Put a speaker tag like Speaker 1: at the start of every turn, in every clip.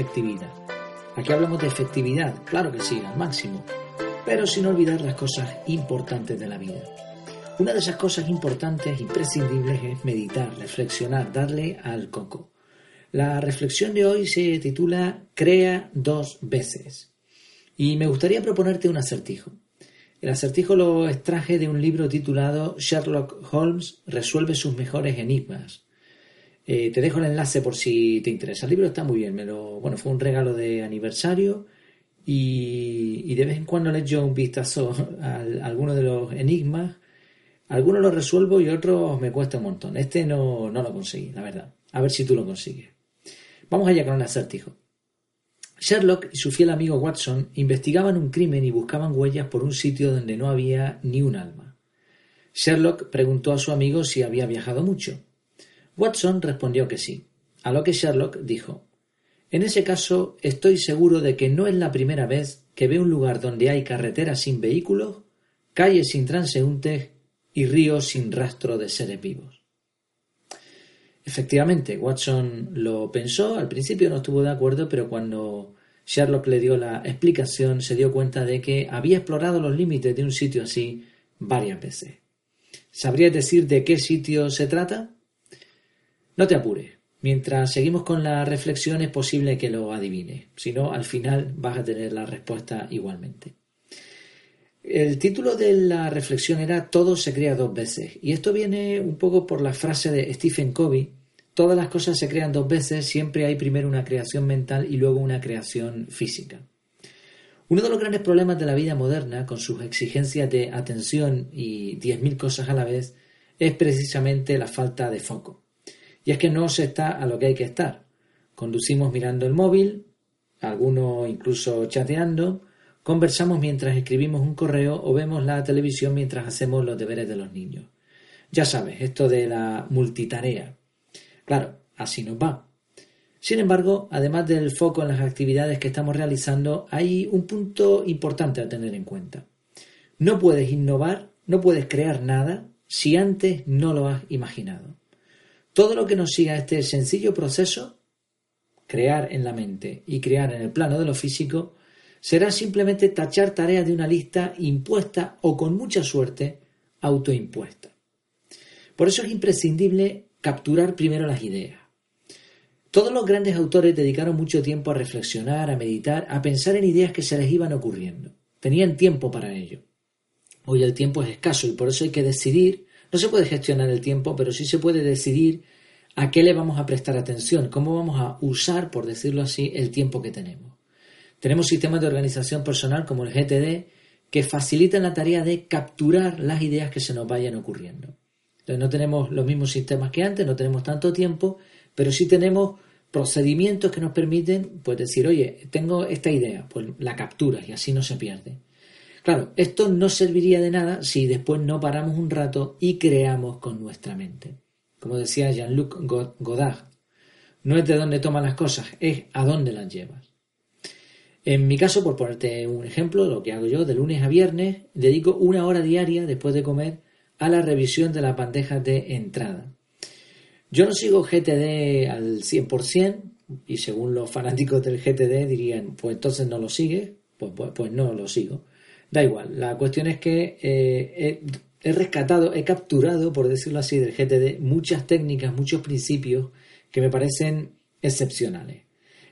Speaker 1: efectividad. Aquí hablamos de efectividad, claro que sí, al máximo, pero sin olvidar las cosas importantes de la vida. Una de esas cosas importantes, imprescindibles, es meditar, reflexionar, darle al coco. La reflexión de hoy se titula Crea dos veces. Y me gustaría proponerte un acertijo. El acertijo lo extraje de un libro titulado Sherlock Holmes resuelve sus mejores enigmas. Eh, te dejo el enlace por si te interesa. El libro está muy bien, bueno, fue un regalo de aniversario y, de vez en cuando le echo un vistazo a, a algunos de los enigmas. Algunos los resuelvo y otros me cuesta un montón. Este no, no lo conseguí, la verdad. A ver si tú lo consigues. Vamos allá con el acertijo. Sherlock y su fiel amigo Watson investigaban un crimen y buscaban huellas por un sitio donde no había ni un alma. Sherlock preguntó a su amigo si había viajado mucho. Watson respondió que sí, a lo que Sherlock dijo En ese caso estoy seguro de que no es la primera vez que ve un lugar donde hay carreteras sin vehículos, calles sin transeúntes y ríos sin rastro de seres vivos. Efectivamente, Watson lo pensó, al principio no estuvo de acuerdo, pero cuando Sherlock le dio la explicación se dio cuenta de que había explorado los límites de un sitio así varias veces. ¿Sabrías decir de qué sitio se trata? No te apures. Mientras seguimos con la reflexión es posible que lo adivines. Si no, al final vas a tener la respuesta igualmente. El título de la reflexión era Todo se crea dos veces. Y esto viene un poco por la frase de Stephen Covey. Todas las cosas se crean dos veces, siempre hay primero una creación mental y luego una creación física. Uno de los grandes problemas de la vida moderna, con sus exigencias de atención y diez mil cosas a la vez, es precisamente la falta de foco. Y es que no se está a lo que hay que estar. Conducimos mirando el móvil, algunos incluso chateando, Conversamos mientras escribimos un correo o vemos la televisión mientras hacemos los deberes de los niños. Ya sabes, esto de la multitarea. Claro, así nos va. Sin embargo, además del foco en las actividades que estamos realizando, hay un punto importante a tener en cuenta. No puedes innovar, no puedes crear nada si antes no lo has imaginado. Todo lo que nos siga este sencillo proceso, crear en la mente y crear en el plano de lo físico, será simplemente tachar tareas de una lista impuesta o con mucha suerte autoimpuesta. Por eso es imprescindible capturar primero las ideas. Todos los grandes autores dedicaron mucho tiempo a reflexionar, a meditar, a pensar en ideas que se les iban ocurriendo. Tenían tiempo para ello. Hoy el tiempo es escaso y por eso hay que decidir, no se puede gestionar el tiempo, pero sí se puede decidir a qué le vamos a prestar atención, cómo vamos a usar, por decirlo así, el tiempo que tenemos. Tenemos sistemas de organización personal como el GTD que facilitan la tarea de capturar las ideas que se nos vayan ocurriendo. Entonces no tenemos los mismos sistemas que antes, no tenemos tanto tiempo, pero sí tenemos procedimientos que nos permiten pues decir, oye, tengo esta idea, pues la capturas y así no se pierde. Claro, esto no serviría de nada si después no paramos un rato y creamos con nuestra mente. Como decía Jean-Luc Godard, no es de dónde tomas las cosas, es a dónde las llevas. En mi caso, por ponerte un ejemplo, lo que hago yo de lunes a viernes, dedico una hora diaria después de comer a la revisión de las bandejas de entrada. Yo no sigo GTD al 100% y según los fanáticos del GTD dirían, pues entonces no lo sigues, pues, pues, pues, no lo sigo. Da igual, la cuestión es que eh, he rescatado, he capturado, por decirlo así, del GTD muchas técnicas, muchos principios que me parecen excepcionales.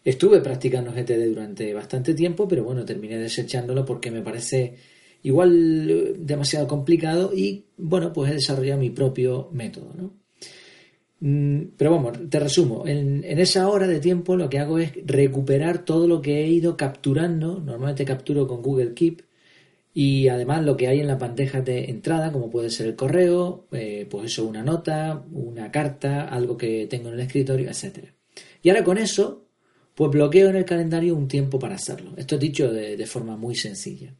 Speaker 1: Estuve practicando GTD durante bastante tiempo, pero bueno, terminé desechándolo porque me parece igual eh, demasiado complicado y bueno, pues he desarrollado mi propio método, ¿no? Mm, pero vamos, te resumo, en, esa hora de tiempo lo que hago es recuperar todo lo que he ido capturando, normalmente capturo con Google Keep y además lo que hay en la bandeja de entrada, como puede ser el correo, eh, pues eso, una nota, una carta, algo que tengo en el escritorio, etc. Y ahora con eso pues bloqueo en el calendario un tiempo para hacerlo. Esto es dicho de, forma muy sencilla.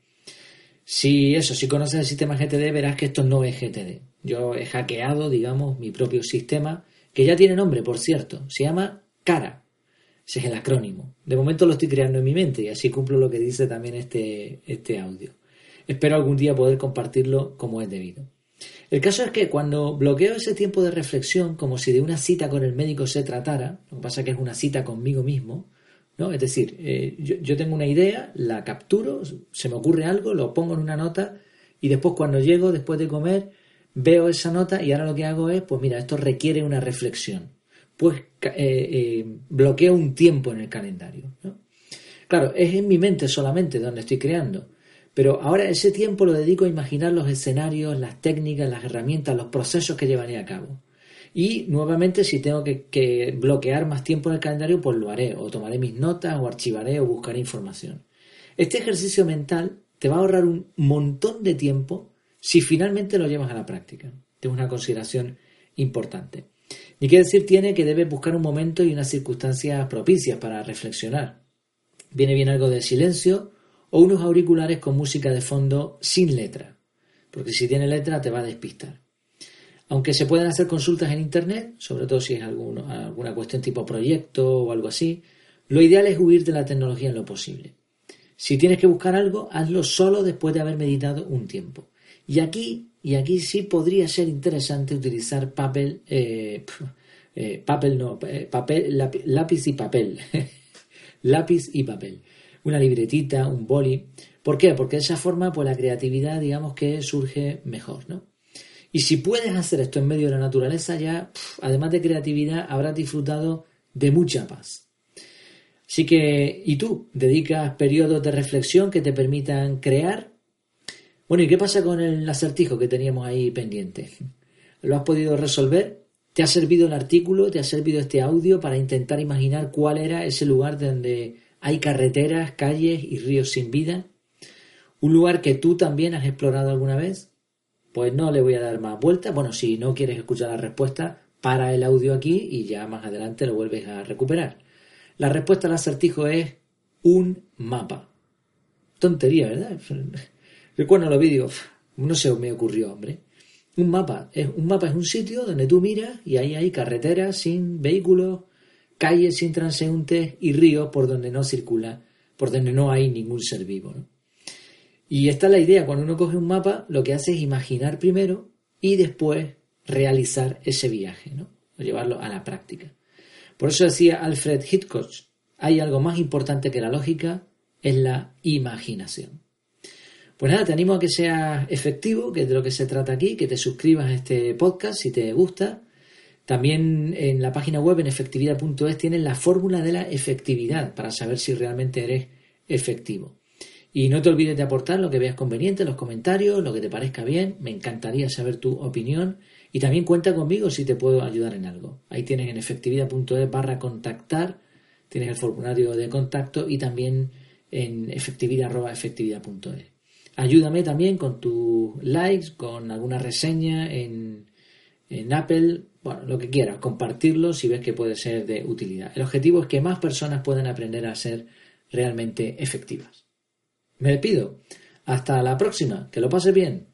Speaker 1: Si eso, si conoces el sistema GTD, verás que esto no es GTD. Yo he hackeado, digamos, mi propio sistema, que ya tiene nombre, por cierto. Se llama CARA. Ese es el acrónimo. De momento lo estoy creando en mi mente y así cumplo lo que dice también este, este audio. Espero algún día poder compartirlo como es debido. El caso es que cuando bloqueo ese tiempo de reflexión como si de una cita con el médico se tratara, lo que pasa es que es una cita conmigo mismo, ¿no? Es decir, eh, yo, yo, tengo una idea, la capturo, se me ocurre algo, lo pongo en una nota y después cuando llego, después de comer, veo esa nota y ahora lo que hago es, pues mira, esto requiere una reflexión. Pues eh, eh, bloqueo un tiempo en el calendario. Claro, es en mi mente solamente donde estoy creando. Pero ahora ese tiempo lo dedico a imaginar los escenarios, las técnicas, las herramientas, los procesos que llevaré a cabo. Y nuevamente, si tengo que, que, bloquear más tiempo en el calendario, pues lo haré. O tomaré mis notas, o archivaré, o buscaré información. Este ejercicio mental te va a ahorrar un montón de tiempo si finalmente lo llevas a la práctica. Es una consideración importante. Ni qué decir tiene que debes buscar un momento y unas circunstancias propicias para reflexionar. Viene bien algo de silencio o unos auriculares con música de fondo sin letra, porque si tiene letra te va a despistar. Aunque se pueden hacer consultas en Internet, sobre todo si es alguna cuestión tipo proyecto o algo así, lo ideal es huir de la tecnología en lo posible. Si tienes que buscar algo, hazlo solo después de haber meditado un tiempo. Y aquí, y aquí sí podría ser interesante utilizar papel, eh, eh, papel no, eh, papel, lápiz, y papel. lápiz y papel. Una libretita, un boli. ¿Por qué? Porque de esa forma, pues la creatividad, digamos que surge mejor, ¿no? Y si puedes hacer esto en medio de la naturaleza, ya, además de creatividad, habrás disfrutado de mucha paz. Así que, ¿y tú? ¿Dedicas periodos de reflexión que te permitan crear? Bueno, ¿y qué pasa con el acertijo que teníamos ahí pendiente? ¿Lo has podido resolver? ¿Te ha servido el artículo? ¿Te ha servido este audio para intentar imaginar cuál era ese lugar donde hay carreteras, calles y ríos sin vida? ¿Un lugar que tú también has explorado alguna vez? Pues no le voy a dar más vueltas. Bueno, si no quieres escuchar la respuesta, para el audio aquí y ya más adelante lo vuelves a recuperar. La respuesta al acertijo es un mapa. Tontería, ¿verdad? Yo cuando lo vi digo, no se me ocurrió, hombre. Un mapa. Es, un mapa es un sitio donde tú miras y ahí hay carreteras sin vehículos, calles sin transeúntes y ríos por donde no circula, por donde no hay ningún ser vivo. Y esta es la idea. Cuando uno coge un mapa, lo que hace es imaginar primero y después realizar ese viaje, ¿no? Llevarlo a la práctica. Por eso decía Alfred Hitchcock, hay algo más importante que la lógica, es la imaginación. Pues nada, te animo a que seas efectivo, que es de lo que se trata aquí, que te suscribas a este podcast si te gusta. También en la página web en efectividad.es tienes la fórmula de la efectividad para saber si realmente eres efectivo. Y no te olvides de aportar lo que veas conveniente, los comentarios, lo que te parezca bien. Me encantaría saber tu opinión y también cuenta conmigo si te puedo ayudar en algo. Ahí tienes en efectividad.es barra contactar, tienes el formulario de contacto y también en efectividad.efectividad.es. Ayúdame también con tus likes, con alguna reseña en, en Apple, bueno, lo que quieras, compartirlo si ves que puede ser de utilidad. El objetivo es que más personas puedan aprender a ser realmente efectivas. Me despido. Hasta la próxima. Que lo pase bien.